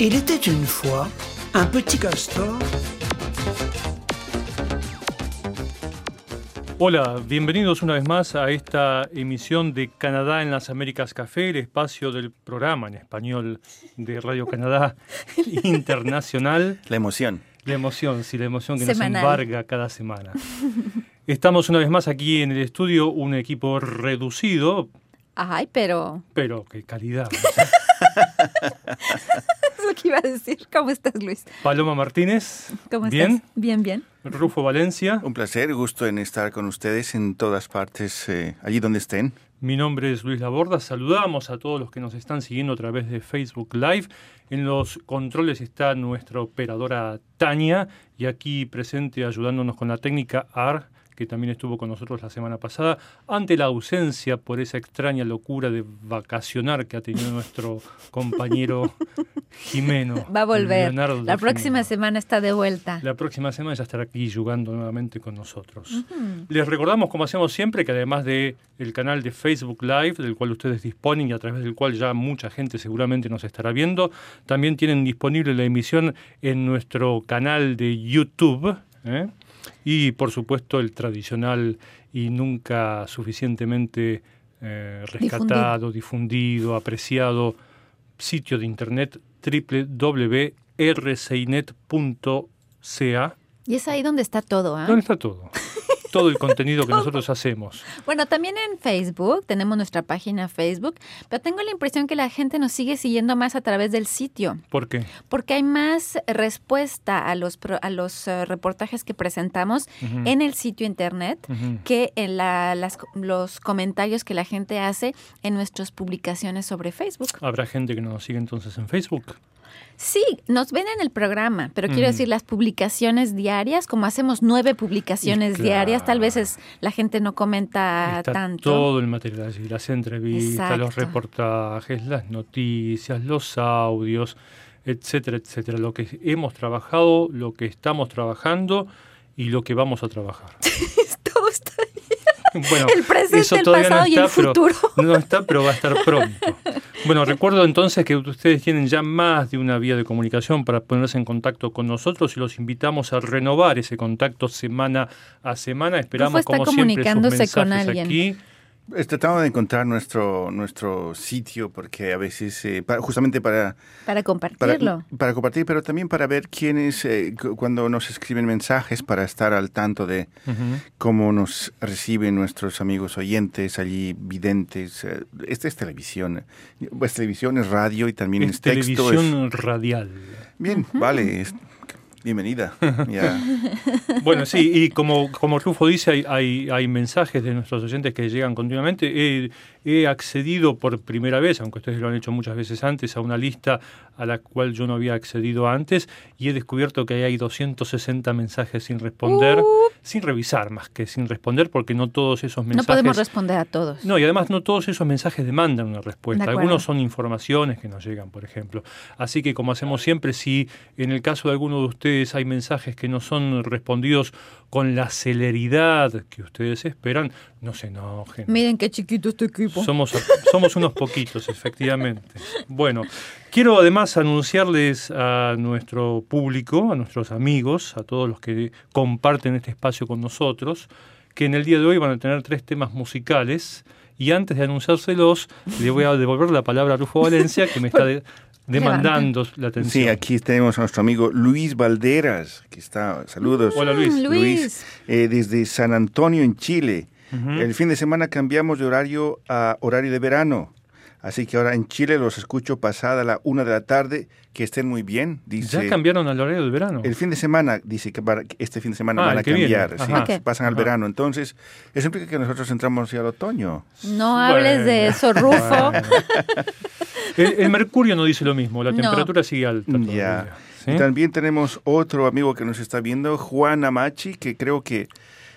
Il était une fois un petit castor. Hola, bienvenidos una vez más a esta emisión de Canadá en las Américas Café, el espacio del programa en español de Radio Canadá Internacional. La emoción. La emoción, sí, la emoción que Semanal. nos embarga cada semana. Estamos una vez más aquí en el estudio, un equipo reducido, Ay, pero pero qué calidad. que iba a decir. ¿Cómo estás, Luis? Paloma Martínez, ¿Cómo bien. estás? Bien, bien. Rufo Valencia, Un placer, gusto en estar con ustedes en todas partes, eh, allí donde estén. Mi nombre es Luis Laborda. Saludamos a todos los que nos están siguiendo a través de Facebook Live. En los controles está nuestra operadora Tania y aquí presente ayudándonos con la técnica AR, que también estuvo con nosotros la semana pasada, ante la ausencia por esa extraña locura de vacacionar que ha tenido nuestro compañero Jimeno. Va a volver. Leonardo La próxima Jimeno. semana está de vuelta. La próxima semana ya estará aquí jugando nuevamente con nosotros. Les recordamos, como hacemos siempre, que además de el canal de Facebook Live, del cual ustedes disponen y a través del cual ya mucha gente seguramente nos estará viendo, también tienen disponible la emisión en nuestro canal de YouTube. ¿eh? Y por supuesto el tradicional y nunca suficientemente eh, rescatado, difundido, apreciado sitio de internet www.rcinet.ca, Y es ahí donde está todo, ¿ah? donde está todo. Todo el contenido que nosotros hacemos. Bueno, también en Facebook, tenemos nuestra página Facebook, pero tengo la impresión que la gente nos sigue siguiendo más a través del sitio, ¿Por qué? porque hay más respuesta a los, a los eh, reportajes que presentamos en el sitio internet que en la- las- los comentarios que la gente hace en nuestras publicaciones sobre Facebook. Habrá gente que nos sigue entonces en Facebook. Sí, nos ven en el programa, pero quiero Mm. decir las publicaciones diarias, como hacemos nueve publicaciones diarias, tal vez es, la gente no comenta Está tanto. todo el material las entrevistas, los reportajes, las noticias, los audios, etcétera, etcétera. Lo que hemos trabajado, lo que estamos trabajando y lo que vamos a trabajar. Todo está Bueno, El presente, eso el todavía pasado no y el está, pero- futuro. no está, pero va a estar pronto. Bueno, recuerdo entonces que ustedes tienen ya más de una vía de comunicación para ponerse en contacto con nosotros y los invitamos a renovar ese contacto semana a semana. Esperamos está como siempre sus con mensajes alguien. aquí. Eh, Tratamos de encontrar nuestro, nuestro sitio porque a veces, eh, para- justamente para, para compartirlo. para compartir, pero también para ver quiénes, eh, cu- cuando nos escriben mensajes, para estar al tanto de cómo nos reciben nuestros amigos oyentes allí, videntes. eh, Esta es televisión. Pues televisión es radio y también Es es texto. es- televisión radial. Bien, vale. es- bienvenida. Ya. Bueno, sí, y como, como Rufo dice, hay, hay, hay mensajes de nuestros oyentes que llegan continuamente. He, he accedido por primera vez, aunque ustedes lo han hecho muchas veces antes, a una lista a la cual yo no había accedido antes y he descubierto que ahí hay 260 mensajes sin responder, sin revisar más que sin responder, porque no todos esos No mensajes... podemos responder a todos. No, y además no todos esos mensajes demandan una respuesta. De. Algunos son informaciones que nos llegan, por ejemplo. Así que como hacemos siempre, si en el caso de alguno de ustedes hay mensajes que no son respondidos con la celeridad que ustedes esperan, no se enojen. Miren qué chiquito este equipo. Somos, somos unos poquitos, efectivamente. Bueno, quiero además anunciarles a nuestro público, a nuestros amigos, a todos los que comparten este espacio con nosotros, que en el día de hoy van a tener tres temas musicales. Y antes de anunciárselos, le voy a devolver la palabra a Rufo Valencia, que me está de- demandando la atención. Sí, aquí tenemos a nuestro amigo Luis Valderas, que está, saludos. Hola, Luis. Mm, Luis. eh, desde San Antonio, en Chile. El fin de semana cambiamos de horario a horario de verano. Así que ahora en Chile los escucho pasada la una de la tarde. Que estén muy bien, dice. ¿Ya cambiaron al horario del verano? El fin de semana, dice que para- que este fin de semana Ah, van a cambiar, sí, Ajá. Ok. pasan al Ajá. verano. Entonces, eso implica que nosotros entramos ya al otoño. No hables de eso, Rufo. Bueno. El, el mercurio no dice lo mismo, la No. temperatura sigue alta. todavía, Ya. ¿sí? Y también tenemos otro amigo que nos está viendo, Juan Amachi, que creo que,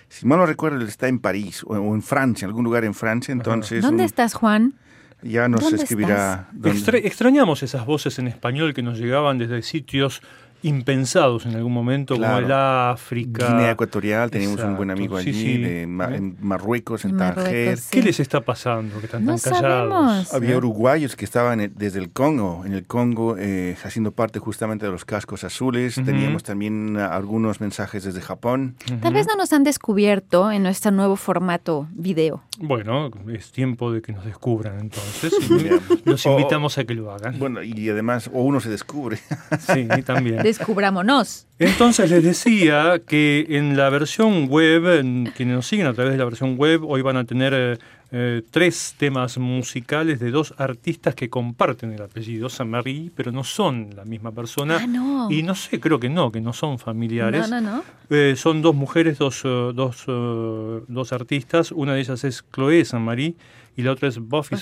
si mal no recuerdo, él está en París o, o en Francia, en algún lugar en Francia. Entonces, ¿Dónde un- estás, Juan? ya nos ¿Dónde escribirá. dónde- Extra- extrañamos esas voces en español que nos llegaban desde sitios impensados en algún momento, Claro. como el África. Guinea Ecuatorial, teníamos un buen Exacto, amigo sí, allí, sí. de Ma- ¿Eh? en Marruecos, en En Tánger. sí. ¿Qué les está pasando que están No tan callados? sabemos. Había ¿Eh? uruguayos que estaban desde el Congo, en el Congo, eh, haciendo parte justamente de los cascos azules. Ujú. Teníamos también ah, algunos mensajes desde Japón. Tal vez no nos han descubierto en nuestro nuevo formato video. Bueno, es tiempo de que nos descubran entonces. y los O- invitamos a que lo hagan. Bueno, y además, o uno se descubre. Sí, también. Descubrámonos. Entonces les decía que en la versión web, en quienes nos siguen a través de la versión web, hoy van a tener eh, eh, tres temas musicales de dos artistas que comparten el apellido Saint-Marie, pero no son la misma persona. Ah, no. Y no sé, creo que no, que no son familiares. No, no, no. Eh, son dos mujeres, dos, eh, dos, dos artistas. Una de ellas es Chloé Saint-Marie y la otra es Buffy,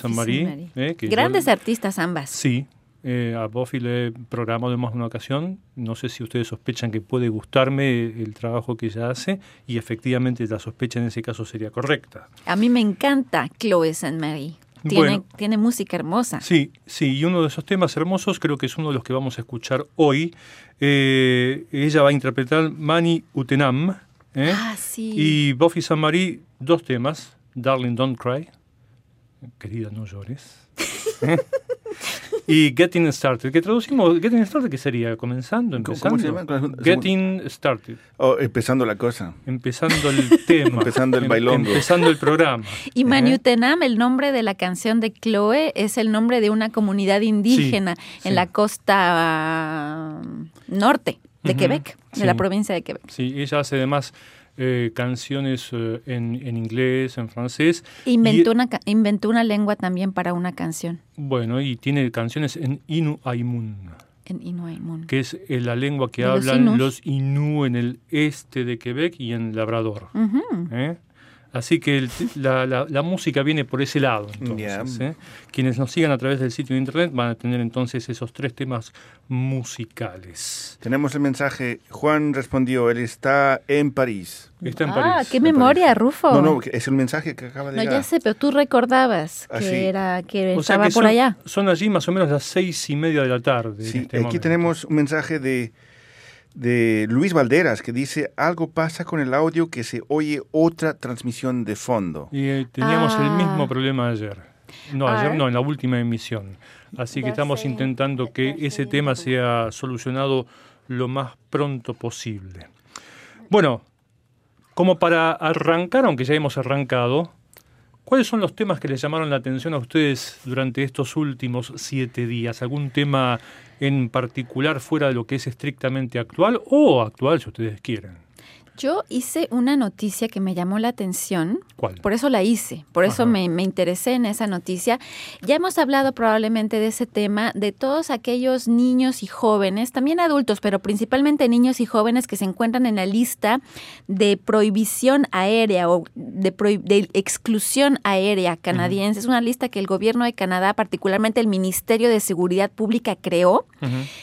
eh, que yo- Grandes artistas ambas. Sí, eh, a Buffy le he programado en más de una ocasión. No sé si ustedes sospechan que puede gustarme el trabajo que ella hace y efectivamente la sospecha en ese caso sería correcta. A mí me encanta Chloe Saint Marie. Tiene, Bueno. tiene música hermosa. Sí, sí, y uno de esos temas hermosos creo que es uno de los que vamos a escuchar hoy. Eh, ella va a interpretar Mani Utenam ¿eh? Ah, sí. y Buffy Saint-Marie, dos temas, Darling Don't Cry, querida no llores. Y Getting Started, que traducimos, Getting Started, ¿qué sería? ¿Comenzando? ¿Cómo- ¿Empezando? cómo se llama? ¿Cómo- Getting Started, Oh, empezando la cosa. empezando el tema. Empezando el em- bailongo. Empezando el programa. Y. Maniutenam, el nombre de la canción de Chloe, es el nombre de una comunidad indígena sí. en la costa ah, norte de Ujú, Quebec, de sí. la provincia de Quebec. Sí, ella hace además eh, canciones eh, en, en inglés, en francés. Inventó, Y- una, inventó una lengua también para una canción Bueno, y tiene canciones en Inu Aimun, en Inuaimun. que es eh, la lengua que los hablan Inus. los Inú en el este de Quebec y en Labrador. ¿eh? Así que el- la, la- la música viene por ese lado. Entonces. ¿eh? Quienes nos sigan a través del sitio de internet van a tener entonces esos tres temas musicales. Tenemos el mensaje. Juan respondió, él está en París. Está en ah, París. qué en memoria, París. Rufo. No, no, es el mensaje que acaba de No, llegar. ya sé, pero tú recordabas Ah, que sí. era que O sea estaba que por son, allá. son allí más o menos las seis y media de la tarde. Sí, este aquí momento. tenemos un mensaje de, de Luis Valderas que dice, algo pasa con el audio que se oye otra transmisión de fondo. Y eh, teníamos el Ah. mismo problema ayer. No, ayer no, en la última emisión. Así que estamos intentando que ese tema sea solucionado lo más pronto posible. Bueno, como para arrancar, aunque ya hemos arrancado, ¿cuáles son los temas que les llamaron la atención a ustedes durante estos últimos siete días? ¿Algún tema en particular fuera de lo que es estrictamente actual o actual, si ustedes quieren? Yo hice una noticia que me llamó la atención, ¿Cuál? por eso la hice, por eso me, me interesé en esa noticia. Ya hemos hablado probablemente de ese tema, de todos aquellos niños y jóvenes, también adultos, pero principalmente niños y jóvenes que se encuentran en la lista de prohibición aérea o de, de exclusión aérea canadiense. Es una lista que el gobierno de Canadá, particularmente el Ministerio de Seguridad Pública, creó.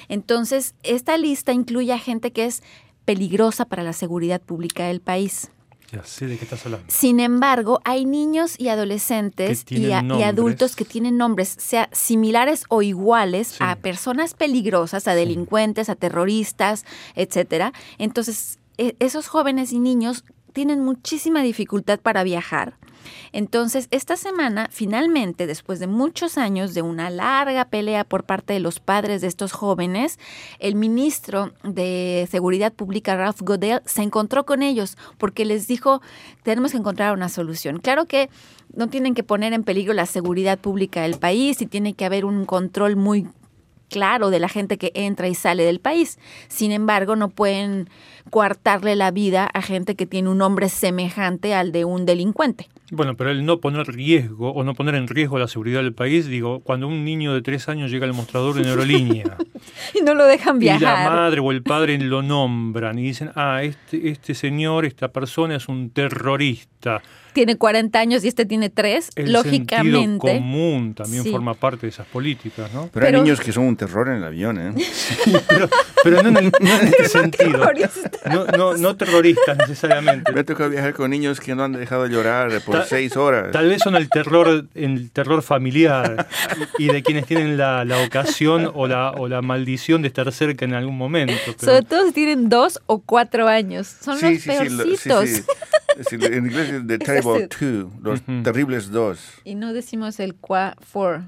Entonces, esta lista incluye a gente que es peligrosa para la seguridad pública del país. Ya sé de qué estás hablando. Sin embargo, hay niños y adolescentes y, a- adultos que tienen nombres, sea similares o iguales Sí. a personas peligrosas, a delincuentes, a terroristas, etcétera. Entonces, e- esos jóvenes y niños tienen muchísima dificultad para viajar. Entonces, esta semana, finalmente, después de muchos años de una larga pelea por parte de los padres de estos jóvenes, el ministro de Seguridad Pública, Ralph Goodell, se encontró con ellos porque les dijo, tenemos que encontrar una solución. Claro que no tienen que poner en peligro la seguridad pública del país y tiene que haber un control muy claro de la gente que entra y sale del país. Sin embargo, no pueden coartarle la vida a gente que tiene un nombre semejante al de un delincuente. Bueno, pero el no poner riesgo o no poner en riesgo la seguridad del país, digo, cuando un niño de tres años llega al mostrador de aerolínea Y no lo dejan y la viajar. madre o el padre lo nombran y dicen, ah, este, este señor, esta persona es un terrorista, tiene 40 años y este tiene 3, El lógicamente. sentido común también Sí. forma parte de esas políticas, ¿no? Pero, Pero- hay niños que son un terror en el avión, ¿eh? Pero, pero no, en el- no en este sentido. No, no, no terroristas necesariamente. Me ha tocado viajar con niños que no han dejado de llorar por Ta- seis horas. Tal vez son el terror, el terror familiar y de quienes tienen la, la ocasión o la, o la maldición de estar cerca en algún momento. pero- Sobre todo si tienen 2 o 4 años. Son los sí, peorcitos. sí. Sí, en inglés es The Terrible Two, los Ujú. terribles dos. Y no decimos el qua for,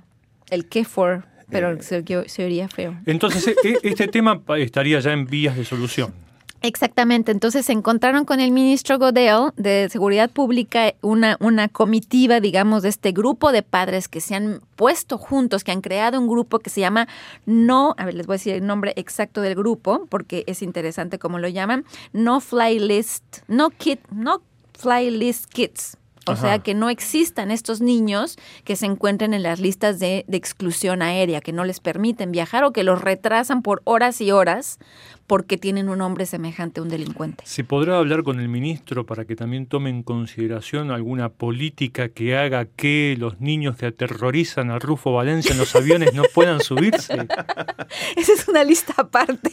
el que for, pero Eh. se, se oiría feo. Entonces, e- e- este tema estaría ya en vías de solución. Exactamente, entonces se encontraron con el ministro Godel de Seguridad Pública, una, una comitiva, digamos, de este grupo de padres que se han puesto juntos, que han creado un grupo que se llama No, a ver, les voy a decir el nombre exacto del grupo, porque es interesante cómo lo llaman, No Fly List, No Kid, No Fly List Kids. O Ajá. sea, que no existan estos niños que se encuentren en las listas de, de exclusión aérea, que no les permiten viajar o que los retrasan por horas y horas porque tienen un nombre semejante a un delincuente. ¿Se podrá hablar con el ministro para que también tome en consideración alguna política que haga que los niños que aterrorizan a Rufo Valencia en los aviones no puedan subirse? Esa es una lista aparte.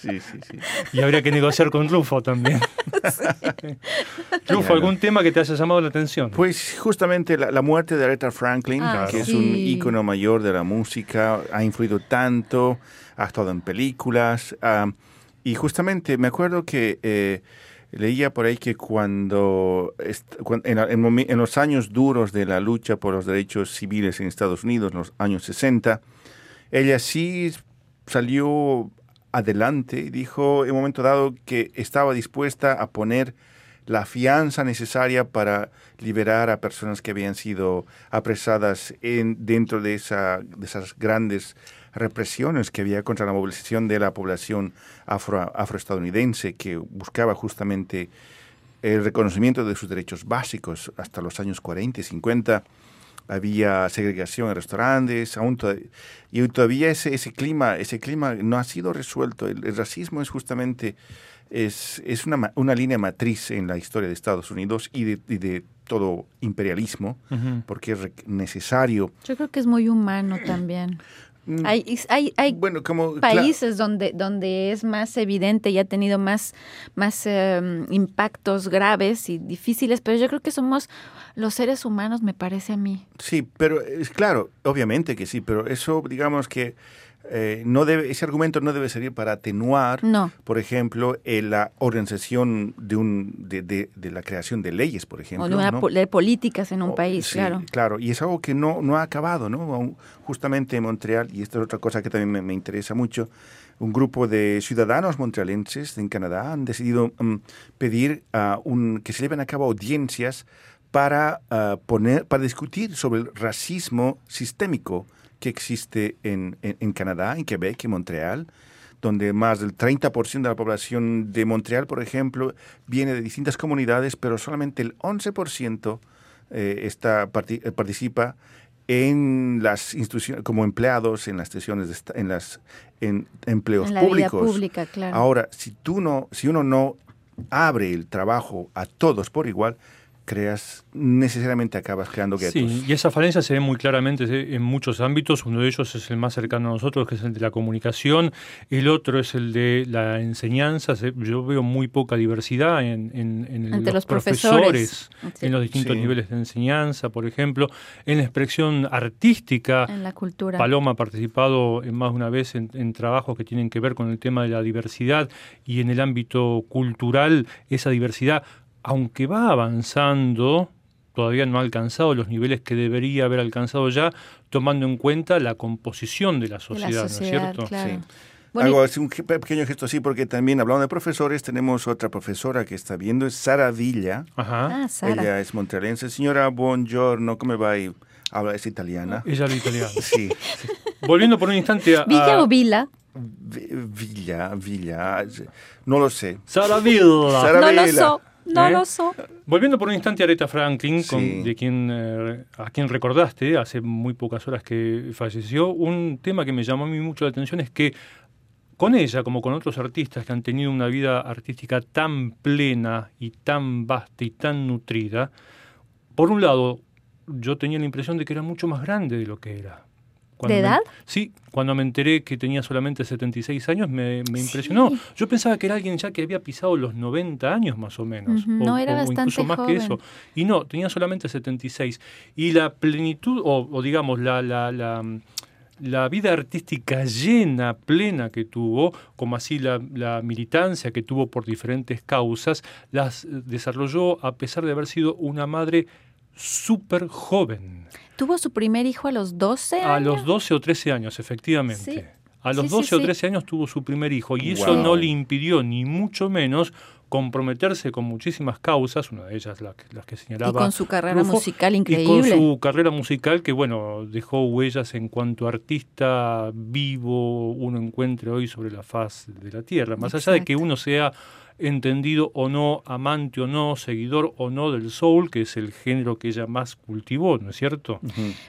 Sí, sí, sí. Y habría que negociar con Rufo también. Rufo, Claro. ¿algún tema que te haya llamado la atención? Pues justamente la, la muerte de Aretha Franklin, Ah, que es sí. un ícono mayor de la música, ha influido tanto, ha estado en películas. y justamente me acuerdo que eh, leía por ahí que cuando, en, en en los años duros de la lucha por los derechos civiles en Estados Unidos, en los años 60, ella sí salió adelante y dijo en un momento dado que estaba dispuesta a poner la fianza necesaria para liberar a personas que habían sido apresadas en, dentro de, esa, de esas grandes represiones que había contra la movilización de la población afro, afroestadounidense que buscaba justamente el reconocimiento de sus derechos básicos hasta los años 40 y 50 había segregación en restaurantes, aún toda- y todavía ese, ese clima, ese clima no ha sido resuelto. El, el racismo es justamente es, es una, una línea matriz en la historia de Estados Unidos y de, y de todo imperialismo, porque es re- necesario. Yo creo que es muy humano también. Mm, Hay, hay, hay bueno, como cla- países donde, donde es más evidente y ha tenido más, más eh, impactos graves y difíciles, pero yo creo que somos los seres humanos, me parece a mí. Sí, pero es claro, obviamente que sí, pero eso, digamos que eh, no debe, ese argumento no debe servir para atenuar, No. por ejemplo, eh, la organización de, un, de, de- de la creación de leyes, por ejemplo. O de, una ¿no? de políticas en un O- país, sí, claro. Claro, y es algo que no, no ha acabado, ¿no? Justamente en Montreal, y esta es otra cosa que también me, me interesa mucho, un grupo de ciudadanos montrealenses en Canadá han decidido mm, pedir un, que se lleven a cabo audiencias para, ah, poner, para discutir sobre el racismo sistémico que existe en, en, en Canadá, en Quebec, en Montreal, donde más del 30% de la población de Montreal, por ejemplo, viene de distintas comunidades, pero solamente el 11% eh, está, eh, participa en las instituciones como empleados en las estaciones de en las en empleos En la vida públicos. pública, claro. Ahora, si tú no, si uno no abre el trabajo a todos por igual, creas necesariamente acabas creando guetos. Sí, y esa falencia se ve muy claramente en muchos ámbitos. Uno de ellos es el más cercano a nosotros, que es el de la comunicación. El otro es el de la enseñanza. Se- Yo veo muy poca diversidad en, en- en Entre los profesores, profesores. Sí. en los distintos Sí. niveles de enseñanza, por ejemplo, en la expresión artística. En la cultura. Paloma ha participado en más de una vez en, en trabajos que tienen que ver con el tema de la diversidad y en el ámbito cultural esa diversidad, aunque va avanzando, todavía no ha alcanzado los niveles que debería haber alcanzado ya, tomando en cuenta la composición de la de sociedad, ¿no es cierto? claro. Sí. Bueno, Hago así un pequeño gesto así porque también hablando de profesores tenemos otra profesora que está viendo, es Sara Villa. Ajá. ah, Sara. Ella es montrealense. Señora, buongiorno, ¿cómo va? Y Habla, es italiana. Ella habla italiano. Sí. Volviendo por un instante a... Villa a- o Vila. Vi- Villa, Villa, no lo sé. Sara Villa. Sara No lo Villa. so, no ¿Eh? lo so. Volviendo por un instante a Aretha Franklin, con- de quien, eh, a quien recordaste hace muy pocas horas que falleció, un tema que me llamó a mí mucho la atención es que con ella, como con otros artistas que han tenido una vida artística tan plena y tan vasta y tan nutrida, por un lado, yo tenía la impresión de que era mucho más grande de lo que era. ¿De edad? sí, cuando me enteré que tenía solamente 76 años me, impresionó. Yo pensaba que era alguien ya que había pisado los 90 años más o menos. no, era bastante incluso más que eso. Y no, tenía solamente 76. Y la plenitud, o, digamos, la, la, la, la, vida artística llena, plena que tuvo, como así la, la militancia que tuvo por diferentes causas, las desarrolló a pesar de haber sido una madre súper joven. ¿Tuvo su primer hijo a los 12 años? A los 12 o 13 años, efectivamente. A los 12 o 13 años tuvo su primer hijo y eso no le impidió ni mucho menos comprometerse con muchísimas causas, una de ellas las, las que señalaba. Y con su carrera musical increíble. Y con su carrera musical que, bueno, dejó huellas en cuanto artista vivo uno encuentre hoy sobre la faz de la tierra. Más allá de que uno sea entendido o no, amante o no, seguidor o no del soul, que es el género que ella más cultivó, ¿no es cierto?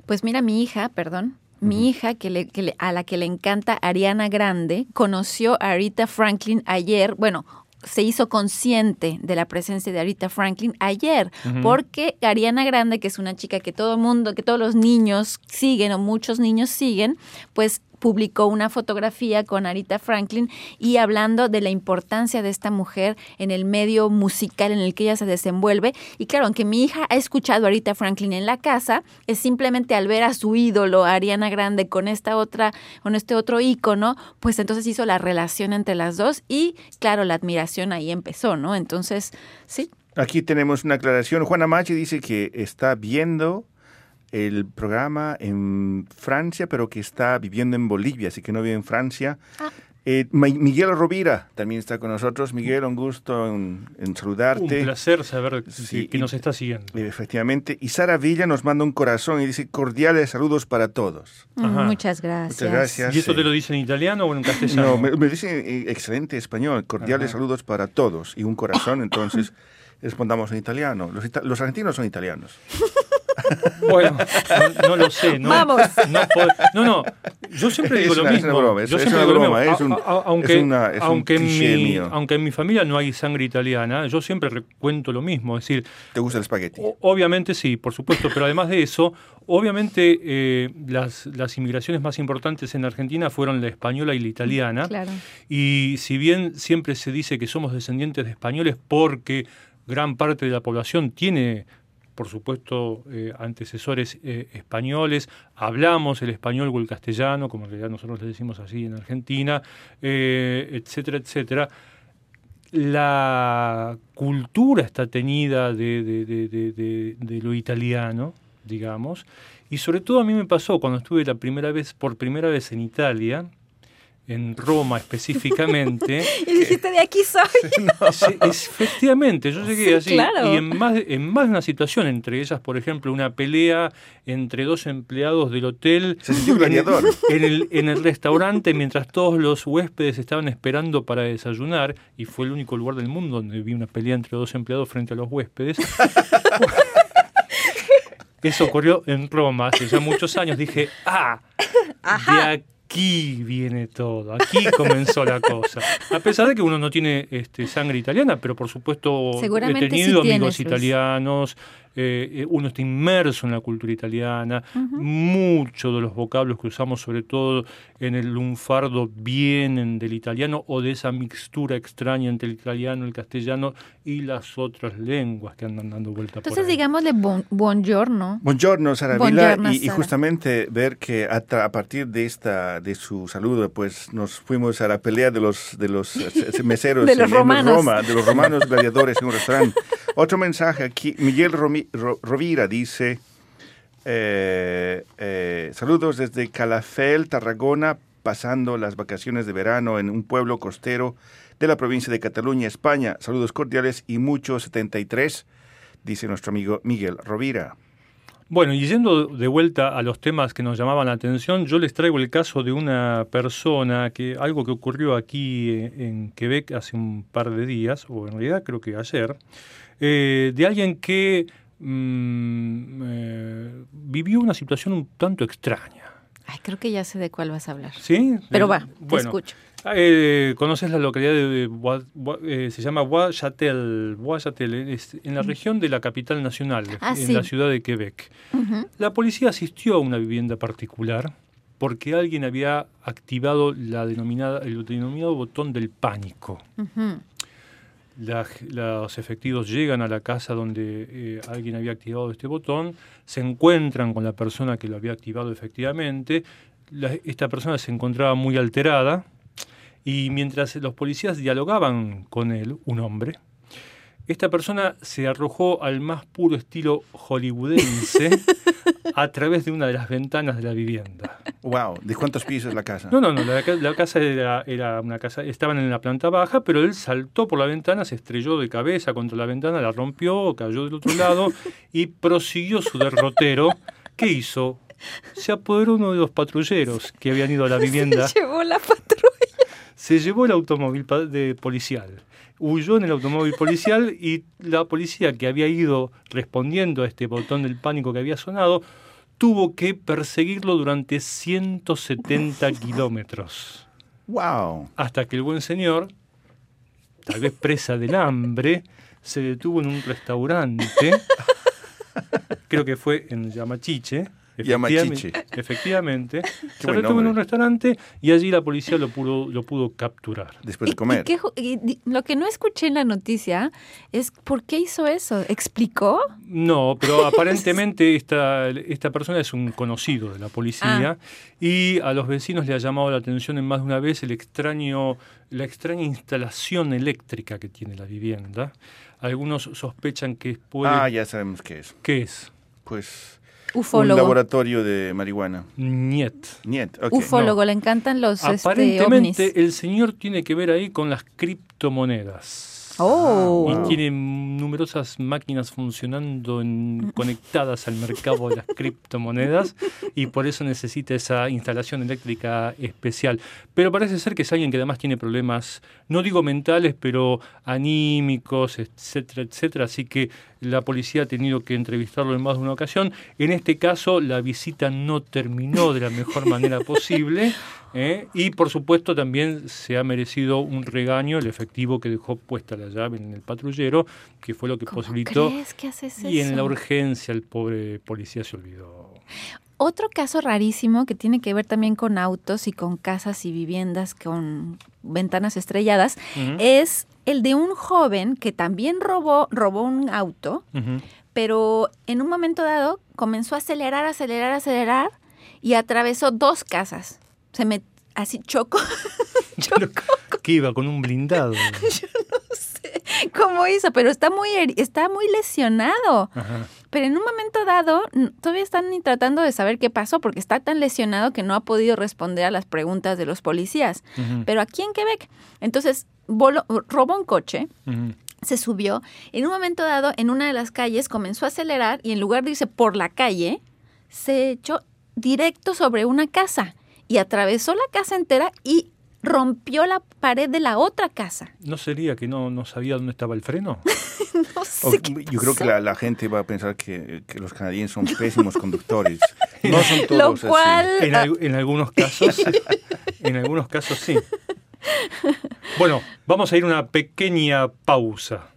Pues mira, mi hija, perdón, mi hija, que, le, que a la que le encanta Ariana Grande, conoció a Rita Franklin ayer, bueno, se hizo consciente de la presencia de Arita Franklin ayer, porque Ariana Grande, que es una chica que todo el mundo, que todos los niños siguen o muchos niños siguen, pues publicó una fotografía con Arita Franklin y hablando de la importancia de esta mujer en el medio musical en el que ella se desenvuelve. Y claro, aunque mi hija ha escuchado a Arita Franklin en la casa, es simplemente al ver a su ídolo, Ariana Grande, con esta otra, con este otro ícono, pues entonces hizo la relación entre las dos y claro, la admiración ahí empezó, ¿no? Entonces, sí. Aquí tenemos una aclaración. Juana Machi dice que está viendo el programa en Francia, pero que está viviendo en Bolivia, así que no vive en Francia. Ah. Eh, Miguel Rovira también está con nosotros. Miguel, un gusto en, saludarte. Un placer saber que, nos está siguiendo. Efectivamente. Y Sara Villa nos manda un corazón y dice cordiales saludos para todos. Mm, muchas gracias. Muchas gracias. ¿Y esto te lo dice en italiano o en castellano? No, me, dice eh, excelente español. Cordiales saludos para todos. Y un corazón, entonces respondamos en italiano. Los, los argentinos son italianos. Bueno, no, lo sé. No, Vamos. No, no, yo siempre digo lo mismo. Es una broma, es una aunque, aunque, en mi, aunque en mi familia no hay sangre italiana, yo siempre cuento lo mismo. Es decir, ¿te gusta el espagueti? Obviamente sí, por supuesto, pero además de eso, obviamente eh, las, las inmigraciones más importantes en Argentina fueron la española y la italiana. Claro. Y si bien siempre se dice que somos descendientes de españoles porque gran parte de la población tiene por supuesto, eh, antecesores eh, españoles, hablamos el español o el castellano, como en realidad nosotros le decimos así en Argentina, eh, etcétera, etcétera. La cultura está teñida de, de, lo italiano, digamos, y sobre todo a mí me pasó cuando estuve la primera vez, por primera vez en Italia, en Roma específicamente. y dijiste, de aquí soy. efectivamente, yo llegué así. Y en más, en más de una situación, entre ellas, por ejemplo, una pelea entre dos empleados del hotel en, el, en el restaurante mientras todos los huéspedes estaban esperando para desayunar, y fue el único lugar del mundo donde vi una pelea entre dos empleados frente a los huéspedes. Eso ocurrió en Roma hace ya muchos años. Dije, ah, de aquí aquí viene todo, aquí comenzó la cosa. A pesar de que uno no tiene este, sangre italiana, pero por supuesto he tenido amigos italianos, eh, eh, uno está inmerso en la cultura italiana, muchos de los vocablos que usamos, sobre todo en el lunfardo, vienen del italiano o de esa mixtura extraña entre el italiano, el castellano y las otras lenguas que andan dando vuelta Entonces, por ahí. digámosle buongiorno. Buongiorno, Sara Vila, y, justamente ver que a, a, partir de esta de su saludo, pues nos fuimos a la pelea de los de los meseros de los en, romanos. Roma, de los romanos gladiadores en un restaurante. Otro mensaje aquí, Miguel Romi, Rovira dice, eh, eh, saludos desde Calafel, Tarragona, pasando las vacaciones de verano en un pueblo costero de la provincia de Cataluña, España. Saludos cordiales y muchos 73, dice nuestro amigo Miguel Rovira. Bueno, y yendo de vuelta a los temas que nos llamaban la atención, yo les traigo el caso de una persona que algo que ocurrió aquí en Quebec hace un par de días, o en realidad creo que ayer, eh, de alguien que Mm, eh, vivió una situación un tanto extraña. Ay, creo que ya sé de cuál vas a hablar. ¿Sí? Pero va, te bueno, escucho. eh, ¿Conoces la localidad de eh, se llama es en la región de la capital nacional, Ah, en sí. la ciudad de Quebec. Ujú. La policía asistió a una vivienda particular porque alguien había activado la denominada, el denominado botón del pánico. Ujú. La- los efectivos llegan a la casa donde eh, alguien había activado este botón, se encuentran con la persona que lo había activado efectivamente. Esta persona se encontraba muy alterada y mientras los policías dialogaban con él, un hombre, esta persona se arrojó al más puro estilo hollywoodense a través de una de las ventanas de la vivienda. Wow, ¿de cuántos pisos la casa? No, no, no, la, ca- la casa era, era una casa, estaban en la planta baja, pero él saltó por la ventana, se estrelló de cabeza contra la ventana, la rompió, cayó del otro lado y prosiguió su derrotero. ¿Qué hizo? Se apoderó uno de los patrulleros que habían ido a la vivienda, Se llevó la patrulla. Se llevó el automóvil de policial, huyó en el automóvil policial y la policía que había ido respondiendo a este botón del pánico que había sonado, tuvo que perseguirlo durante 170 kilómetros Wow. hasta que el buen señor, tal vez presa del hambre, se detuvo en un restaurante, creo que fue en Yamachiche. Yamachiche. efectivamente- Efectivamente. se buen detuvo en un restaurante y allí la policía lo pudo, lo pudo capturar. Después de ¿Y- y comer. qué y lo que no escuché en la noticia es por qué hizo eso. ¿Explicó? No, pero aparentemente esta, esta persona es un conocido de la policía y a los vecinos le ha llamado la atención en más de una vez el extraño, la extraña instalación eléctrica que tiene la vivienda. Algunos sospechan que puede... Ah, ya sabemos qué es. ¿Qué es? Pues un laboratorio de marihuana. Niet. Niet, ok. Ufólogo, le encantan los este, ovnis. Aparentemente el señor tiene que ver ahí con las criptomonedas. Oh. Y tiene numerosas máquinas funcionando en- conectadas al mercado de las criptomonedas y por eso necesita esa instalación eléctrica especial. Pero parece ser que es alguien que además tiene problemas, no digo mentales, pero anímicos, etcétera, etcétera. Así que la policía ha tenido que entrevistarlo en más de una ocasión. En este caso, la visita no terminó de la mejor manera posible. ¿eh? Y por supuesto también se ha merecido un regaño el efectivo que dejó puesta la llave en el patrullero, que fue lo que ¿Cómo posibilitó. crees que haces Y en la eso? urgencia el pobre policía se olvidó. Otro caso rarísimo que tiene que ver también con autos y con casas y viviendas con ventanas estrelladas es el de un joven que también robó, robó un auto, pero en un momento dado comenzó a acelerar, acelerar, acelerar y atravesó dos casas. Se me así chocó. Pero, ¿Qué iba con un blindado? ¿Cómo hizo? Pero está muy está muy lesionado. Ajá. Pero en un momento dado, todavía están ni tratando de saber qué pasó porque está tan lesionado que no ha podido responder a las preguntas de los policías. Pero aquí en Quebec, entonces voló- robó un coche, se subió, en un momento dado en una de las calles comenzó a acelerar y en lugar de irse por la calle, se echó directo sobre una casa y atravesó la casa entera y rompió la pared de la otra casa. ¿No sería que no, no sabía dónde estaba el freno? No O- sé qué yo creo que la, la gente va a pensar que, que los canadienses son pésimos conductores. No son Lo todos así. cual... En, ah, al- en algunos casos, en algunos casos sí. Bueno, vamos a ir a una pequeña pausa.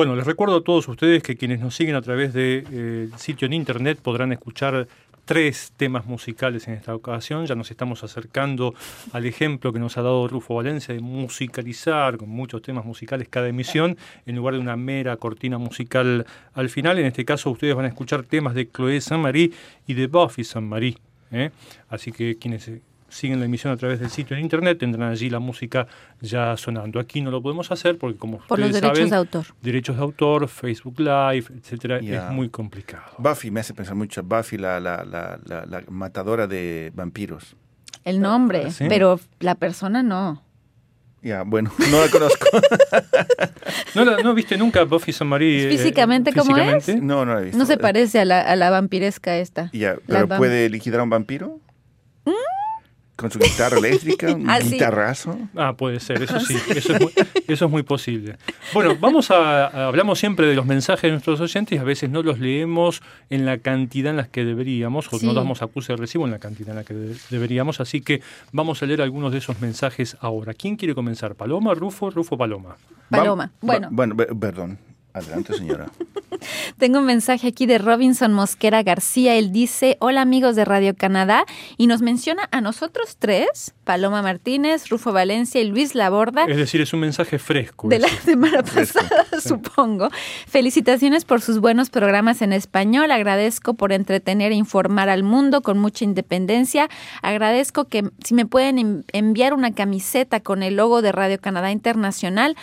Bueno, les recuerdo a todos ustedes que quienes nos siguen a través del de, eh, sitio en internet podrán escuchar tres temas musicales en esta ocasión. Ya nos estamos acercando al ejemplo que nos ha dado Rufo Valencia de musicalizar con muchos temas musicales cada emisión en lugar de una mera cortina musical al final. En este caso ustedes van a escuchar temas de Chloé Saint-Marie y de Buffy Saint-Marie. ¿eh? Así que quienes siguen la emisión a través del sitio en internet, tendrán allí la música ya sonando. Aquí no lo podemos hacer porque como Por los derechos de autor. Derechos de autor, Facebook Live, etcétera, es muy complicado. Buffy me hace pensar mucho, Buffy la, la, la, la matadora de vampiros. El nombre, ¿Ah, pero la persona no. Ya, bueno, no la conozco. ¿No, ¿No viste nunca Buffy Saint-Marie? Eh, ¿Físicamente, cómo es? No, no la he visto. No se parece a la, a la vampiresca esta. Ya, ¿pero puede liquidar a un vampiro? ¿Mm? Con su guitarra eléctrica, un ah, guitarrazo. Ah, puede ser, eso sí, eso es, muy, posible. Bueno, vamos a, hablamos siempre de los mensajes de nuestros oyentes y a veces no los leemos en la cantidad en la que deberíamos, o no damos acuse de recibo en la cantidad en la que deberíamos, así que vamos a leer algunos de esos mensajes ahora. ¿Quién quiere comenzar? ¿Paloma, Rufo, Rufo, Paloma? Paloma, bueno. bueno, perdón. Adelante, señora. Tengo un mensaje aquí de Robinson Mosquera García. Él dice, hola amigos de Radio Canadá, y nos menciona a nosotros tres, Paloma Martínez, Rufo Valencia y Luis Laborda. Es decir, es un mensaje fresco. De la semana pasada, supongo. Felicitaciones por sus buenos programas en español. Agradezco por entretener e informar al mundo con mucha independencia. Agradezco que si me pueden enviar una camiseta con el logo de Radio Canadá Internacional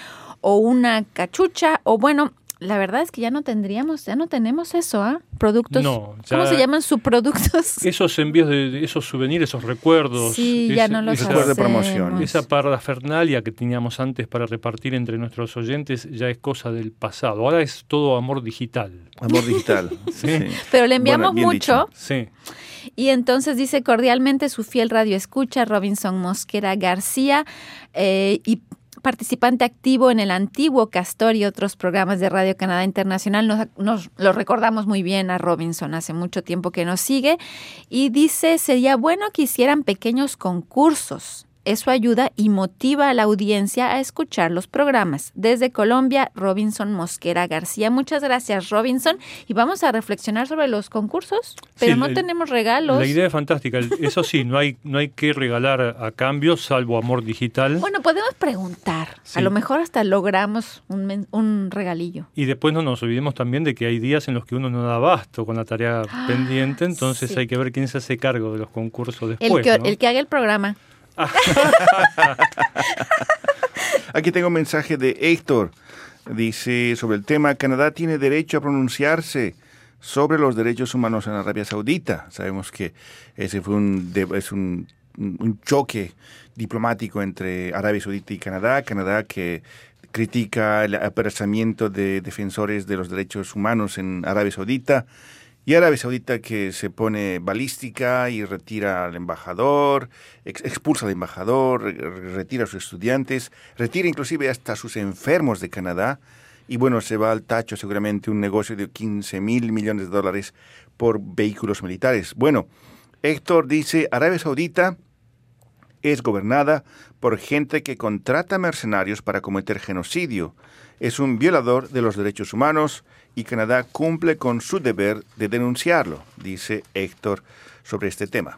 o una cachucha o bueno, la verdad es que ya no tendríamos, ya no tenemos eso, ¿ah? Productos. No, ¿Cómo se llaman subproductos? Esos envíos de, esos souvenirs, esos recuerdos. Sí, ya no los esa, de promoción. Esa parafernalia que teníamos antes para repartir entre nuestros oyentes ya es cosa del pasado. Ahora es todo amor digital. Amor digital. ¿Sí? Pero le enviamos mucho. Sí. Y entonces dice cordialmente su fiel radio escucha, Robinson Mosquera García, eh, y participante activo en el antiguo Castor y otros programas de Radio Canadá Internacional. Nos, lo recordamos muy bien a Robinson, hace mucho tiempo que nos sigue. Y dice, sería bueno que hicieran pequeños concursos Eso ayuda y motiva a la audiencia a escuchar los programas. Desde Colombia, Robinson Mosquera García. Muchas gracias, Robinson. Y vamos a reflexionar sobre los concursos, pero no tenemos regalos. La idea es fantástica. Eso sí, no hay, no hay que regalar a cambio, salvo amor digital. Bueno, podemos preguntar. A lo mejor hasta logramos un, un regalillo. Y después no nos olvidemos también de que hay días en los que uno no da abasto con la tarea ah, pendiente, entonces hay que ver quién se hace cargo de los concursos después. El que, el que haga el programa. Aquí tengo un mensaje de Héctor. Dice sobre el tema, Canadá tiene derecho a pronunciarse sobre los derechos humanos en Arabia Saudita. Sabemos que ese fue un, es un, choque diplomático entre Arabia Saudita y Canadá. Canadá que critica el apresamiento de defensores de los derechos humanos en Arabia Saudita. Y Arabia Saudita que se pone balística y retira al embajador, expulsa al embajador, retira a sus estudiantes, retira inclusive hasta a sus enfermos de Canadá. Y bueno, se va al tacho seguramente un negocio de 15 mil millones de dólares por vehículos militares. Bueno, Héctor dice, Arabia Saudita es gobernada por gente que contrata mercenarios para cometer genocidio. Es un violador de los derechos humanos y Canadá cumple con su deber de denunciarlo, dice Héctor sobre este tema.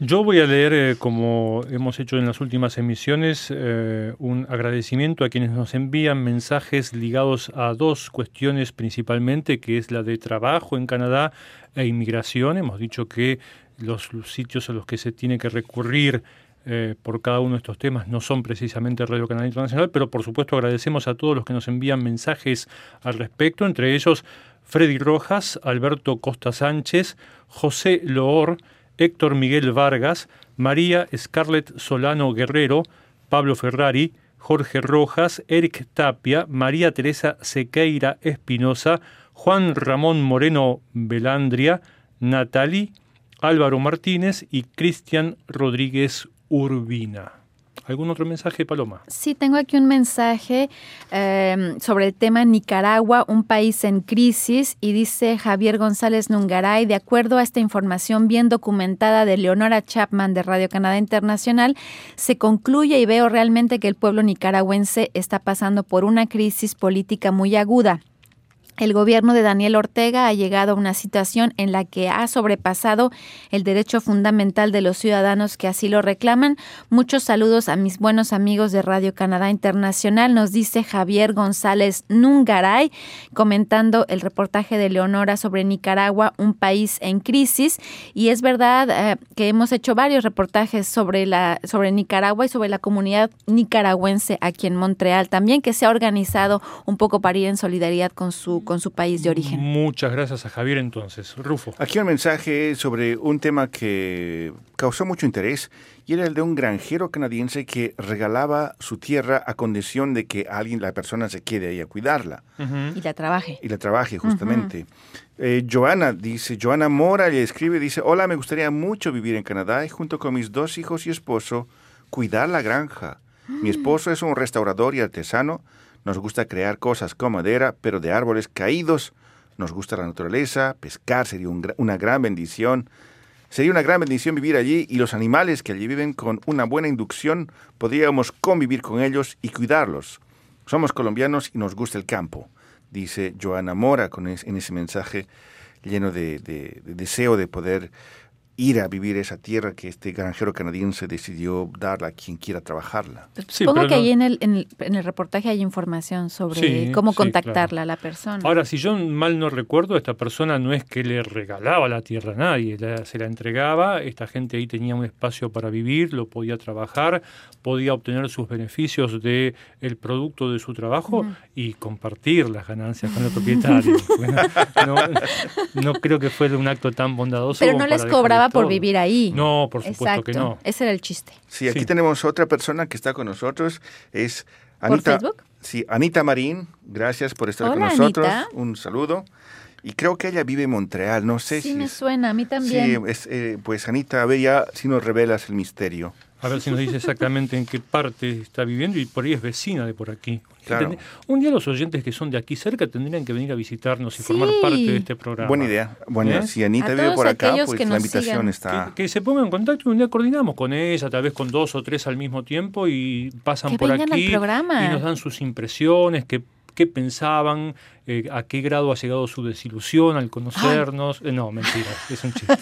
Yo voy a leer, eh, como hemos hecho en las últimas emisiones, eh, un agradecimiento a quienes nos envían mensajes ligados a dos cuestiones principalmente, que es la de trabajo en Canadá e inmigración. Hemos dicho que los sitios a los que se tiene que recurrir eh, por cada uno de estos temas. No son precisamente Radio Canal Internacional, pero por supuesto agradecemos a todos los que nos envían mensajes al respecto, entre ellos Freddy Rojas, Alberto Costa Sánchez, José Loor, Héctor Miguel Vargas, María Scarlett Solano Guerrero, Pablo Ferrari, Jorge Rojas, Eric Tapia, María Teresa Sequeira Espinosa, Juan Ramón Moreno Belandria, Natalie, Álvaro Martínez y Cristian Rodríguez Urbina. ¿Algún otro mensaje, Paloma? Sí, tengo aquí un mensaje em, sobre el tema Nicaragua, un país en crisis, y dice Javier González Nungaray, de acuerdo a esta información bien documentada de Leonora Chapman de Radio Canadá Internacional, se concluye y veo realmente que el pueblo nicaragüense está pasando por una crisis política muy aguda. El gobierno de Daniel Ortega ha llegado a una situación en la que ha sobrepasado el derecho fundamental de los ciudadanos que así lo reclaman. Muchos saludos a mis buenos amigos de Radio Canadá Internacional, nos dice Javier González Nungaray, comentando el reportaje de Leonora sobre Nicaragua, un país en crisis. Y es verdad eh, que hemos hecho varios reportajes sobre, la, sobre Nicaragua y sobre la comunidad nicaragüense aquí en Montreal también, que se ha organizado un poco para ir en solidaridad con su con su país de origen. Muchas gracias a Javier entonces. Rufo. Aquí un mensaje sobre un tema que causó mucho interés y era el de un granjero canadiense que regalaba su tierra a condición de que alguien, la persona se quede ahí a cuidarla. Y la trabaje. Y la trabaje, justamente. Eh, Joana dice, Joana Mora le escribe, dice, hola, me gustaría mucho vivir en Canadá y junto con mis dos hijos y esposo cuidar la granja. Mi esposo es un restaurador y artesano nos gusta crear cosas con madera, pero de árboles caídos. Nos gusta la naturaleza, pescar sería una gran bendición. Sería una gran bendición vivir allí y los animales que allí viven con una buena inducción podríamos convivir con ellos y cuidarlos. Somos colombianos y nos gusta el campo, dice Joana Mora con en ese mensaje lleno de deseo de poder ir a vivir esa tierra que este granjero canadiense decidió darla a quien quiera trabajarla. Pues supongo que ahí en el, en, el, reportaje hay información sobre cómo contactarla a la persona. Ahora, si yo mal no recuerdo, esta persona no es que le regalaba la tierra a nadie, se la entregaba, esta gente ahí tenía un espacio para vivir, lo podía trabajar, podía obtener sus beneficios del el producto de su trabajo y compartir las ganancias con el propietario. no, creo que fuera un acto tan bondadoso. Pero no les cobraba por vivir ahí. No, por supuesto que no. Ese era el chiste. Sí, aquí tenemos otra persona que está con nosotros. Es Anita. ¿Por Facebook? Sí, Anita Marín. Gracias por estar con nosotros. Un saludo. Y creo que ella vive en Montreal, no sé Sí, si... me es- suena, a mí Sí, también. es, eh, pues Anita, a ver ya si nos revelas el misterio. A ver si nos dice exactamente en qué parte está viviendo y por ahí es vecina de por aquí. Claro. Un día los oyentes que son de aquí cerca tendrían que venir a visitarnos y Sí. formar parte de este programa. Buena idea. Bueno, ¿Eh? si Anita A vive por acá, pues que la invitación sigan. está... Que, que se pongan en contacto y un día coordinamos con ella, tal vez con dos o tres al mismo tiempo y pasan Que por vengan al aquí programa. y nos dan sus impresiones, qué, qué pensaban, eh, a qué grado ha llegado su desilusión al conocernos. Eh, no, mentira, es un chiste.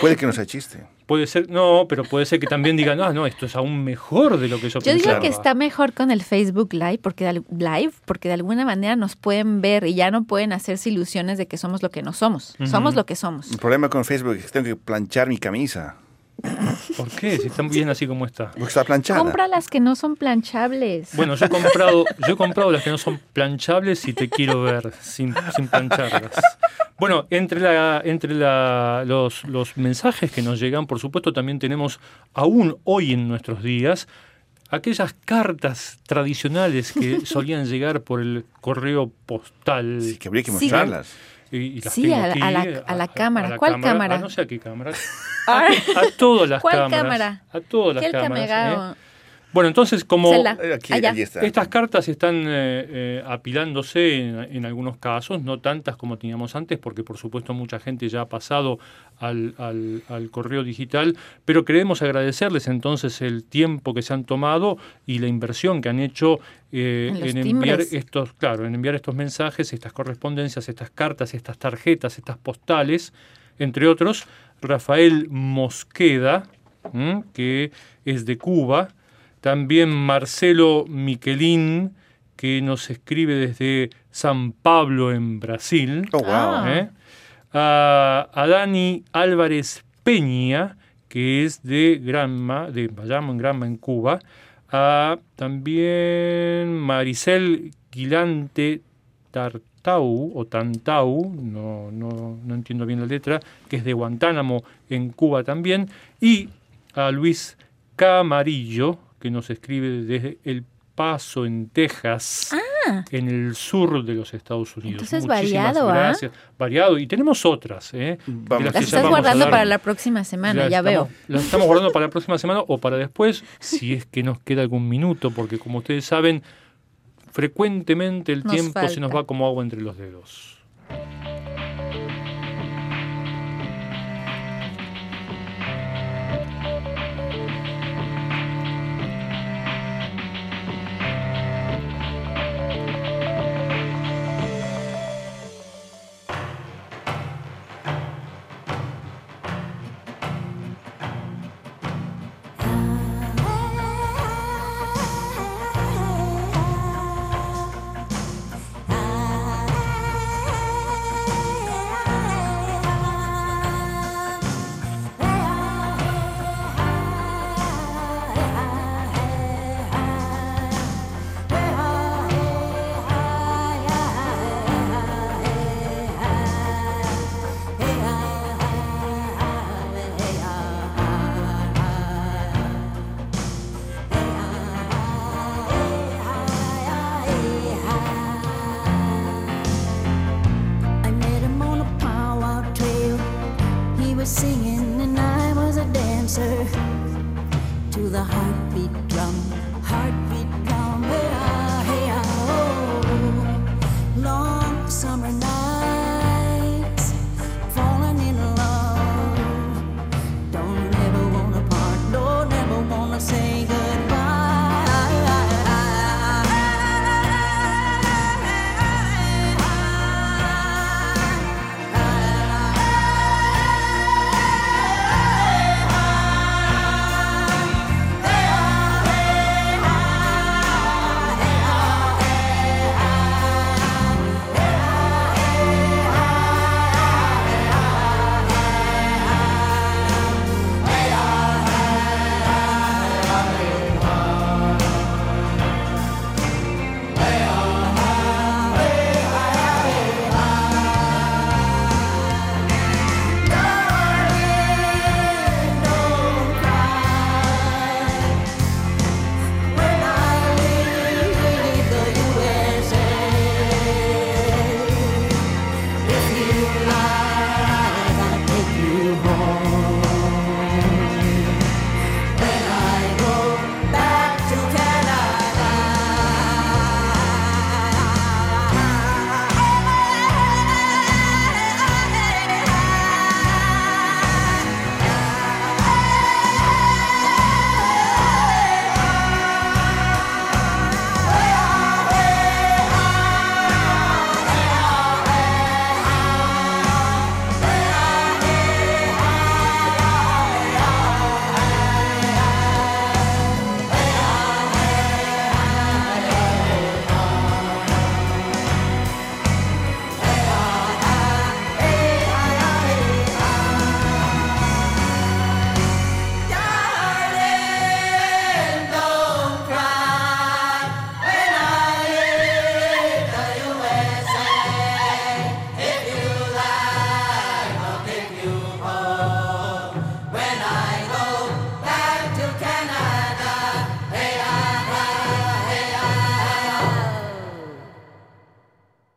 Puede que no sea chiste. Puede ser, no, pero puede ser que también digan, ah, no, esto es aún mejor de lo que yo, Yo digo pensaba. que está mejor con el Facebook Live porque, de, live porque de alguna manera nos pueden ver y ya no pueden hacerse ilusiones de que somos lo que no somos. Somos lo que somos. El problema con Facebook es que tengo que planchar mi camisa. ¿Por qué? Si está bien así como está. Porque está planchada. Compra las que no son planchables. Bueno, yo he comprado, yo he comprado las que no son planchables y te quiero ver sin, sin plancharlas. Bueno, entre, la, entre la- los, los mensajes que nos llegan, por supuesto, también tenemos aún hoy en nuestros días aquellas cartas tradicionales que solían llegar por el correo postal. Sí, que habría que Sí. Mostrarlas. Y, y las Sí, tengo a la- aquí, a la- a la cámara. ¿Cuál cámara? Ah, no sé a qué cámara. A todas las ¿Cuál cámaras. cámara? A todas las ¿Qué el cámaras. ¿eh? Bueno, entonces, como. Eh, Aquí, Allá. allí está. estas cartas están eh, eh, apilándose en, en algunos casos, no tantas como teníamos antes, porque por supuesto mucha gente ya ha pasado al, al- al correo digital, pero queremos agradecerles entonces el tiempo que se han tomado y la inversión que han hecho eh, En enviar timbres. estos, claro, en enviar estos mensajes, estas correspondencias, estas cartas, estas tarjetas, estas postales, entre otros, Rafael Mosqueda, ¿m? que es de Cuba, también Marcelo Miquelín, que nos escribe desde San Pablo, en Brasil. Oh, wow. Ah. ¿eh? A, a Dani Álvarez Peña, que es de Granma, de Bayamo, en Granma, en Cuba. A también Maricel Guilante Tartau, o Tantau, no, no, no entiendo bien la letra, que es de Guantánamo, en Cuba también. Y a Luis Camarillo, que nos escribe desde El Paso, en Texas, en el sur de los Estados Unidos. Entonces, Muchísimas variado, ¿ah? gracias. Variado. Y tenemos otras. ¿eh? Vamos. Las estás guardando para la próxima semana, ya, estamos- veo. Las estamos guardando para la próxima semana o para después, si es que nos queda algún minuto, porque como ustedes saben, frecuentemente el Nos tiempo se nos va como agua entre los dedos.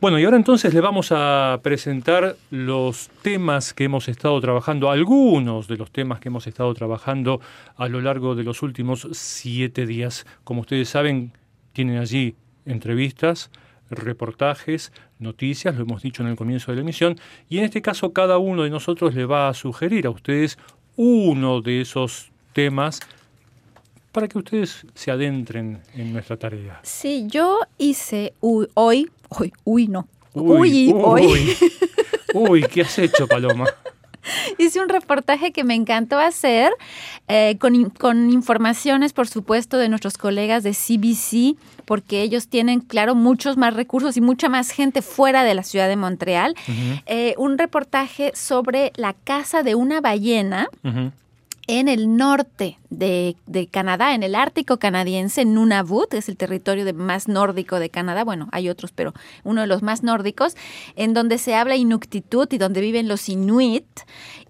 Bueno, y ahora entonces le vamos a presentar los temas que hemos estado trabajando, algunos de los temas que hemos estado trabajando a lo largo de los últimos siete días. Como ustedes saben, tienen allí entrevistas, reportajes, noticias, lo hemos dicho en el comienzo de la emisión, y en este caso cada uno de nosotros le va a sugerir a ustedes uno de esos temas para que ustedes se adentren en nuestra tarea. Sí, yo hice hoy, hoy, uy, no. Uy, hoy. Uy, uy, ¿qué has hecho, Paloma? Hice un reportaje que me encantó hacer eh, con, con informaciones, por supuesto, de nuestros colegas de CBC, porque ellos tienen, claro, muchos más recursos y mucha más gente fuera de la ciudad de Montreal. Eh, un reportaje sobre la casa de una ballena Ujú. En el norte de, de Canadá, en el Ártico canadiense, en Nunavut, que es el territorio de- más nórdico de Canadá. Bueno, hay otros, pero uno de los más nórdicos, en donde se habla Inuktitut y donde viven los Inuit.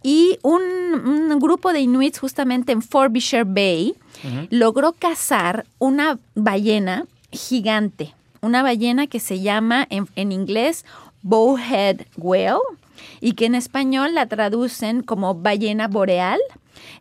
Y un, un grupo de Inuits, justamente en Frobisher Bay, logró cazar una ballena gigante. Una ballena que se llama en, en inglés Bowhead Whale y que en español la traducen como ballena boreal.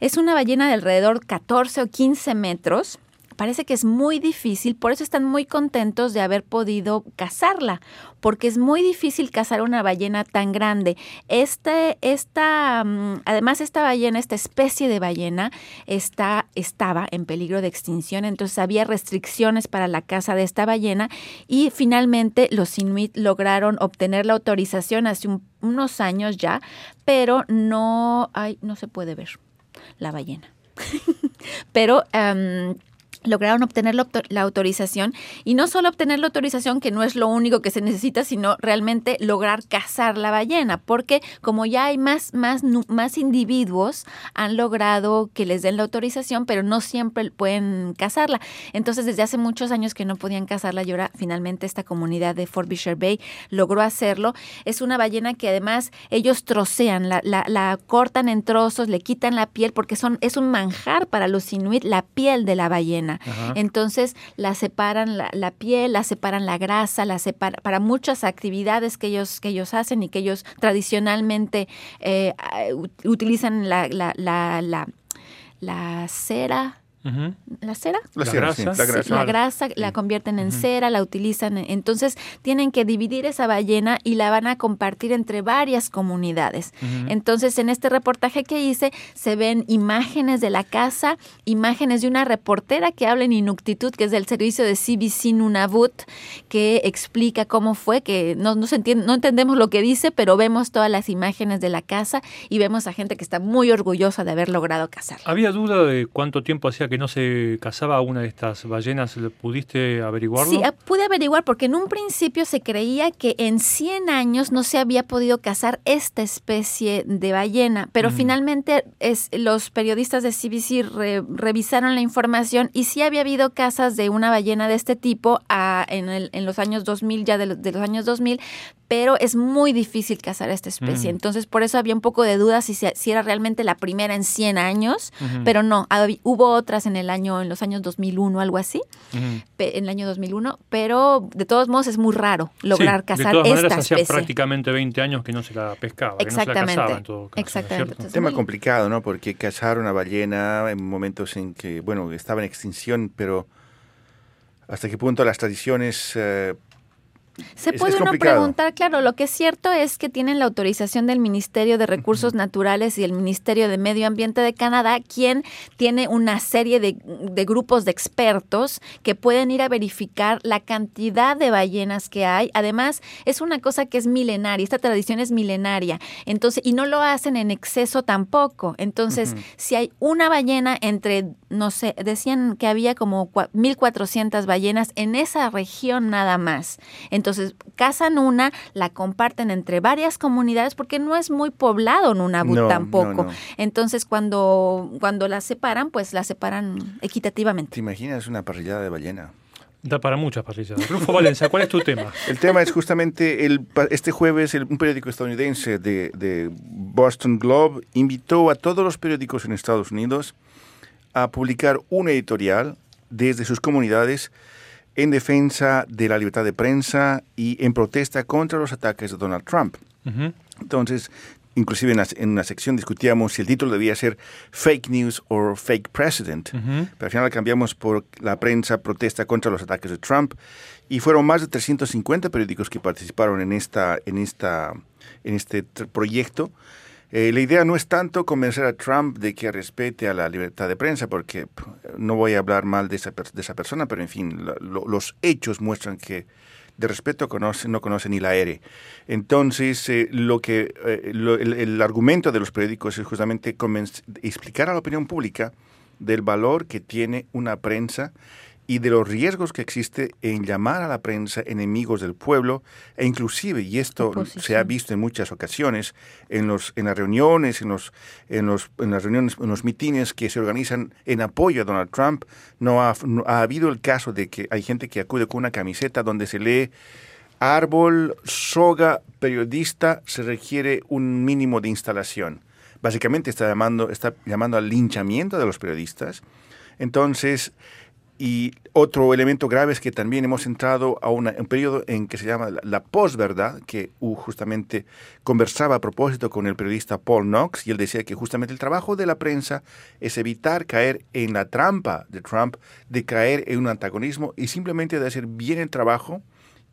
Es una ballena de alrededor 14 o 15 metros. Parece que es muy difícil, por eso están muy contentos de haber podido cazarla, porque es muy difícil cazar una ballena tan grande. Este, esta, mm, además, esta ballena, esta especie de ballena, está, estaba en peligro de extinción, entonces había restricciones para la caza de esta ballena y finalmente los inuit lograron obtener la autorización hace un- unos años ya, pero no, ay, no se puede ver la ballena. pero em, lograron obtener la, auto- la autorización y no solo obtener la autorización, que no es lo único que se necesita, sino realmente lograr cazar la ballena, porque como ya hay más, más, más individuos, han logrado que les den la autorización, pero no siempre pueden cazarla. Entonces, desde hace muchos años que no podían cazarla y ahora finalmente esta comunidad de Frobisher Bay logró hacerlo. Es una ballena que además ellos trocean, la, la- la cortan en trozos, le quitan la piel, porque son, es un manjar para los inuit la piel de la ballena. Ajá. Entonces la separan la, la piel, la separan la grasa, la separa, para muchas actividades que ellos, que ellos hacen y que ellos tradicionalmente eh, ut- utilizan la, la, la, la, la cera. ¿La cera? La, La cera, sí, grasa. la Sí, grasa. la grasa la convierten en cera, la utilizan. en- Entonces tienen que dividir esa ballena y la van a compartir entre varias comunidades. Entonces en este reportaje que hice se ven imágenes de la casa, imágenes de una reportera que habla en Inuktitut, que es del servicio de CBC Nunavut, que explica cómo fue, que no, no, se entiende, no entendemos lo que dice, pero vemos todas las imágenes de la casa y vemos a gente que está muy orgullosa de haber logrado cazar. ¿Había duda de cuánto tiempo hacía que no se cazaba una de estas ballenas? ¿Le ¿Pudiste averiguarlo? Sí, ah, pude averiguar porque en un principio se creía que en 100 años no se había podido cazar esta especie de ballena, pero finalmente es, los periodistas de CBC re- revisaron la información y sí había habido cazas de una ballena de este tipo ah, en, el- en los años 2000, ya de, los- de los años 2000, pero es muy difícil cazar esta especie. Mm. Entonces, por eso había un poco de duda si, se- si era realmente la primera en 100 años, pero no, hab- hubo otras en el año, en los años 2001, algo así en el año 2001, pero de todos modos es muy raro lograr Sí, cazar de todas esta maneras, hacía especie. prácticamente 20 años que no se la pescaba, que no se la Exactamente, cazaba en todo caso, ¿no es exactamente. cierto? Entonces, Tema muy- complicado, ¿no? Porque cazar una ballena en momentos en que, bueno, estaba en extinción, pero hasta qué punto las tradiciones... eh, Se puede es uno preguntar, claro, lo que es cierto es que tienen la autorización del Ministerio de Recursos Naturales y el Ministerio de Medio Ambiente de Canadá, quien tiene una serie de, de grupos de expertos que pueden ir a verificar la cantidad de ballenas que hay. Además, es una cosa que es milenaria, esta tradición es milenaria, entonces, y no lo hacen en exceso tampoco. Entonces, si hay una ballena entre, no sé, decían que había como cua- 1.400 ballenas en esa región nada más. Entonces, cazan una, la comparten entre varias comunidades porque no es muy poblado Nunavut No, tampoco. no, no. Entonces, cuando, cuando la separan, pues la separan equitativamente. ¿Te imaginas una parrillada de ballena? Da para muchas parrilladas. Rufo Valencia, ¿cuál es tu tema? El tema es justamente, el, este jueves el- un periódico estadounidense de, de Boston Globe invitó a todos los periódicos en Estados Unidos a publicar un editorial desde sus comunidades en defensa de la libertad de prensa y en protesta contra los ataques de Donald Trump. Entonces, inclusive en, la- en una sección discutíamos si el título debía ser Fake News o Fake President, pero al final cambiamos por la prensa protesta contra los ataques de Trump y fueron más de 350 periódicos que participaron en, esta, en, esta, en este proyecto. Eh, la idea no es tanto convencer a Trump de que respete a la libertad de prensa, porque p- no voy a hablar mal de esa, de esa persona, pero en fin, lo- los hechos muestran que de respeto conoce, no conoce ni la ERE. Entonces, eh, lo que, eh, lo- el, argumento de los periódicos es justamente explicar a la opinión pública del valor que tiene una prensa y de los riesgos que existe en llamar a la prensa enemigos del pueblo e inclusive, y esto Oposición. se ha visto en muchas ocasiones, en, los, en las reuniones, en, los, en, los, en las reuniones, en los mitines que se organizan en apoyo a Donald Trump, no ha, no ha habido el caso de que hay gente que acude con una camiseta donde se lee árbol, soga, periodista, se requiere un mínimo de instalación. Básicamente está llamando, está llamando al linchamiento de los periodistas. Entonces, y otro elemento grave es que también hemos entrado a una- un periodo en que se llama la, la posverdad, que uh, justamente conversaba a propósito con el periodista Paul Knox, y él decía que justamente el trabajo de la prensa es evitar caer en la trampa de Trump, de caer en un antagonismo y simplemente de hacer bien el trabajo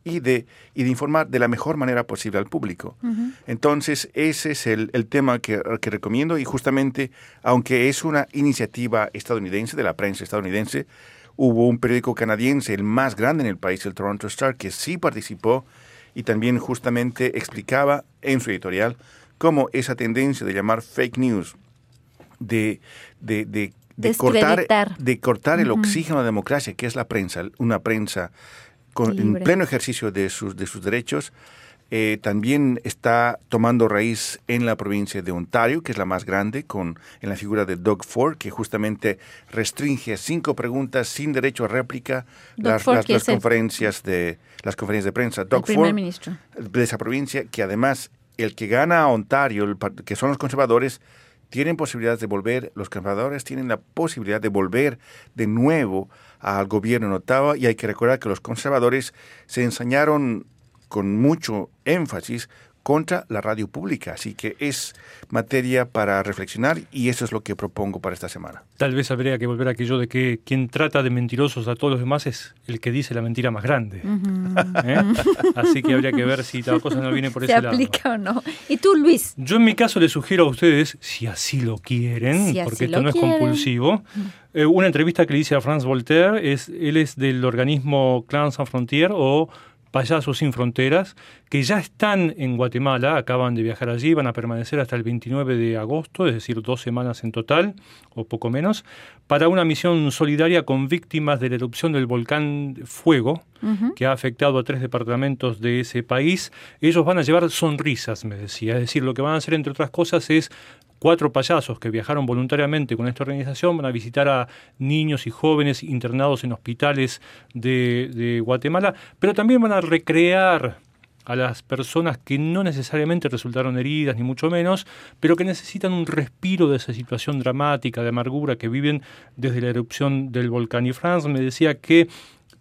y de, y de informar de la mejor manera posible al público. Entonces, ese es el, el tema que, que recomiendo y justamente, aunque es una iniciativa estadounidense, de la prensa estadounidense, hubo un periódico canadiense, el más grande en el país, el Toronto Star, que sí participó y también justamente explicaba en su editorial cómo esa tendencia de llamar fake news, de, de, de, de cortar, de cortar el oxígeno a la democracia, que es la prensa, una prensa con, en pleno ejercicio de sus, de sus derechos, eh, también está tomando raíz en la provincia de Ontario, que es la más grande, con, en la figura de Doug Ford, que justamente restringe a cinco preguntas sin derecho a réplica Doug las, Ford, las- el- conferencias de las conferencias de prensa. Doug Ford, ministro. de esa provincia, que además el que gana a Ontario, el que son los conservadores, tienen posibilidades de volver, los conservadores tienen la posibilidad de volver de nuevo al gobierno en Ottawa y hay que recordar que los conservadores se ensañaron con mucho énfasis contra la radio pública, así que es materia para reflexionar y eso es lo que propongo para esta semana. Tal vez habría que volver a aquello de que quien trata de mentirosos a todos los demás es el que dice la mentira más grande. ¿Eh? Así que habría que ver si la cosa no viene por ¿Se ese lado. aplica o no? ¿Y tú, Luis? Yo en mi caso les sugiero a ustedes, si así lo quieren, Si porque esto no es compulsivo, eh, una entrevista que le hice a Franz Voltaire, es, él es del organismo Clan Sans Frontier o Payasos Sin Fronteras, que ya están en Guatemala, acaban de viajar allí, van a permanecer hasta el 29 de agosto, es decir, dos semanas en total, o poco menos, para una misión solidaria con víctimas de la erupción del volcán Fuego, que ha afectado a tres departamentos de ese país. Ellos van a llevar sonrisas, me decía. Es decir, lo que van a hacer, entre otras cosas, es cuatro payasos que viajaron voluntariamente con esta organización, van a visitar a niños y jóvenes internados en hospitales de, Guatemala, pero también van a recrear a las personas que no necesariamente resultaron heridas, ni mucho menos, pero que necesitan un respiro de esa situación dramática, de amargura que viven desde la erupción del volcán. Y Franz me decía que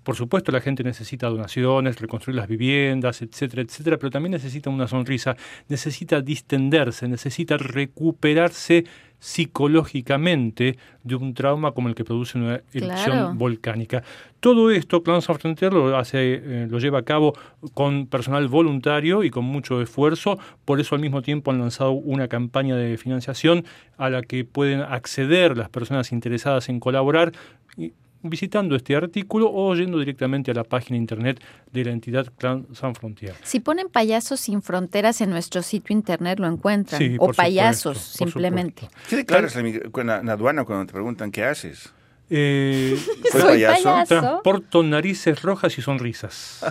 por supuesto, la gente necesita donaciones, reconstruir las viviendas, etcétera, etcétera, pero también necesita una sonrisa, necesita distenderse, necesita recuperarse psicológicamente de un trauma como el que produce una erupción Claro. volcánica. Todo esto, Clan Sans Frontier lo, hace, eh, lo lleva a cabo con personal voluntario y con mucho esfuerzo, por eso al mismo tiempo han lanzado una campaña de financiación a la que pueden acceder las personas interesadas en colaborar. y- visitando este artículo o yendo directamente a la página internet de la entidad Clan Sans Frontier. Si ponen payasos sin fronteras en nuestro sitio internet lo encuentran. Sí, o por payasos, supuesto, por simplemente. ¿Qué declaras en la aduana cuando te preguntan qué haces? Eh, ¿Fue Soy payaso? payaso. transporto narices rojas y sonrisas.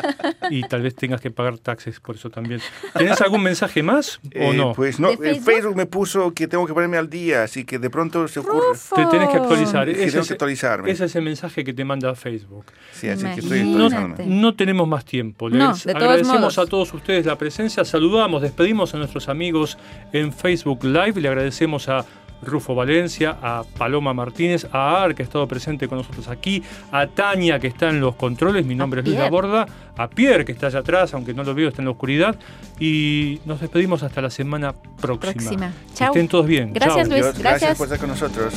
y tal vez tengas que pagar taxes por eso también. ¿Tienes algún mensaje más o Eh, no? Pues no, ¿De en Facebook? Facebook me puso que tengo que ponerme al día, así que de pronto se ocurre. Rufo. Te tenés que actualizar. Sí, Ese tengo es, que actualizarme. ese es el mensaje que te manda Facebook. Sí, así que estoy actualizándome. No tenemos más tiempo. Les No, agradecemos modos. a todos ustedes la presencia. Saludamos, despedimos a nuestros amigos en Facebook Live. Le agradecemos a Rufo Valencia, a Paloma Martínez, a Ar, que ha estado presente con nosotros aquí, a Tania, que está en los controles, mi nombre es Luis Borda, a Pierre, que está allá atrás, aunque no lo veo, está en la oscuridad, y nos despedimos hasta la semana próxima. próxima. Chau. Estén todos bien. Gracias, Luis. Gracias. Gracias por estar con nosotros.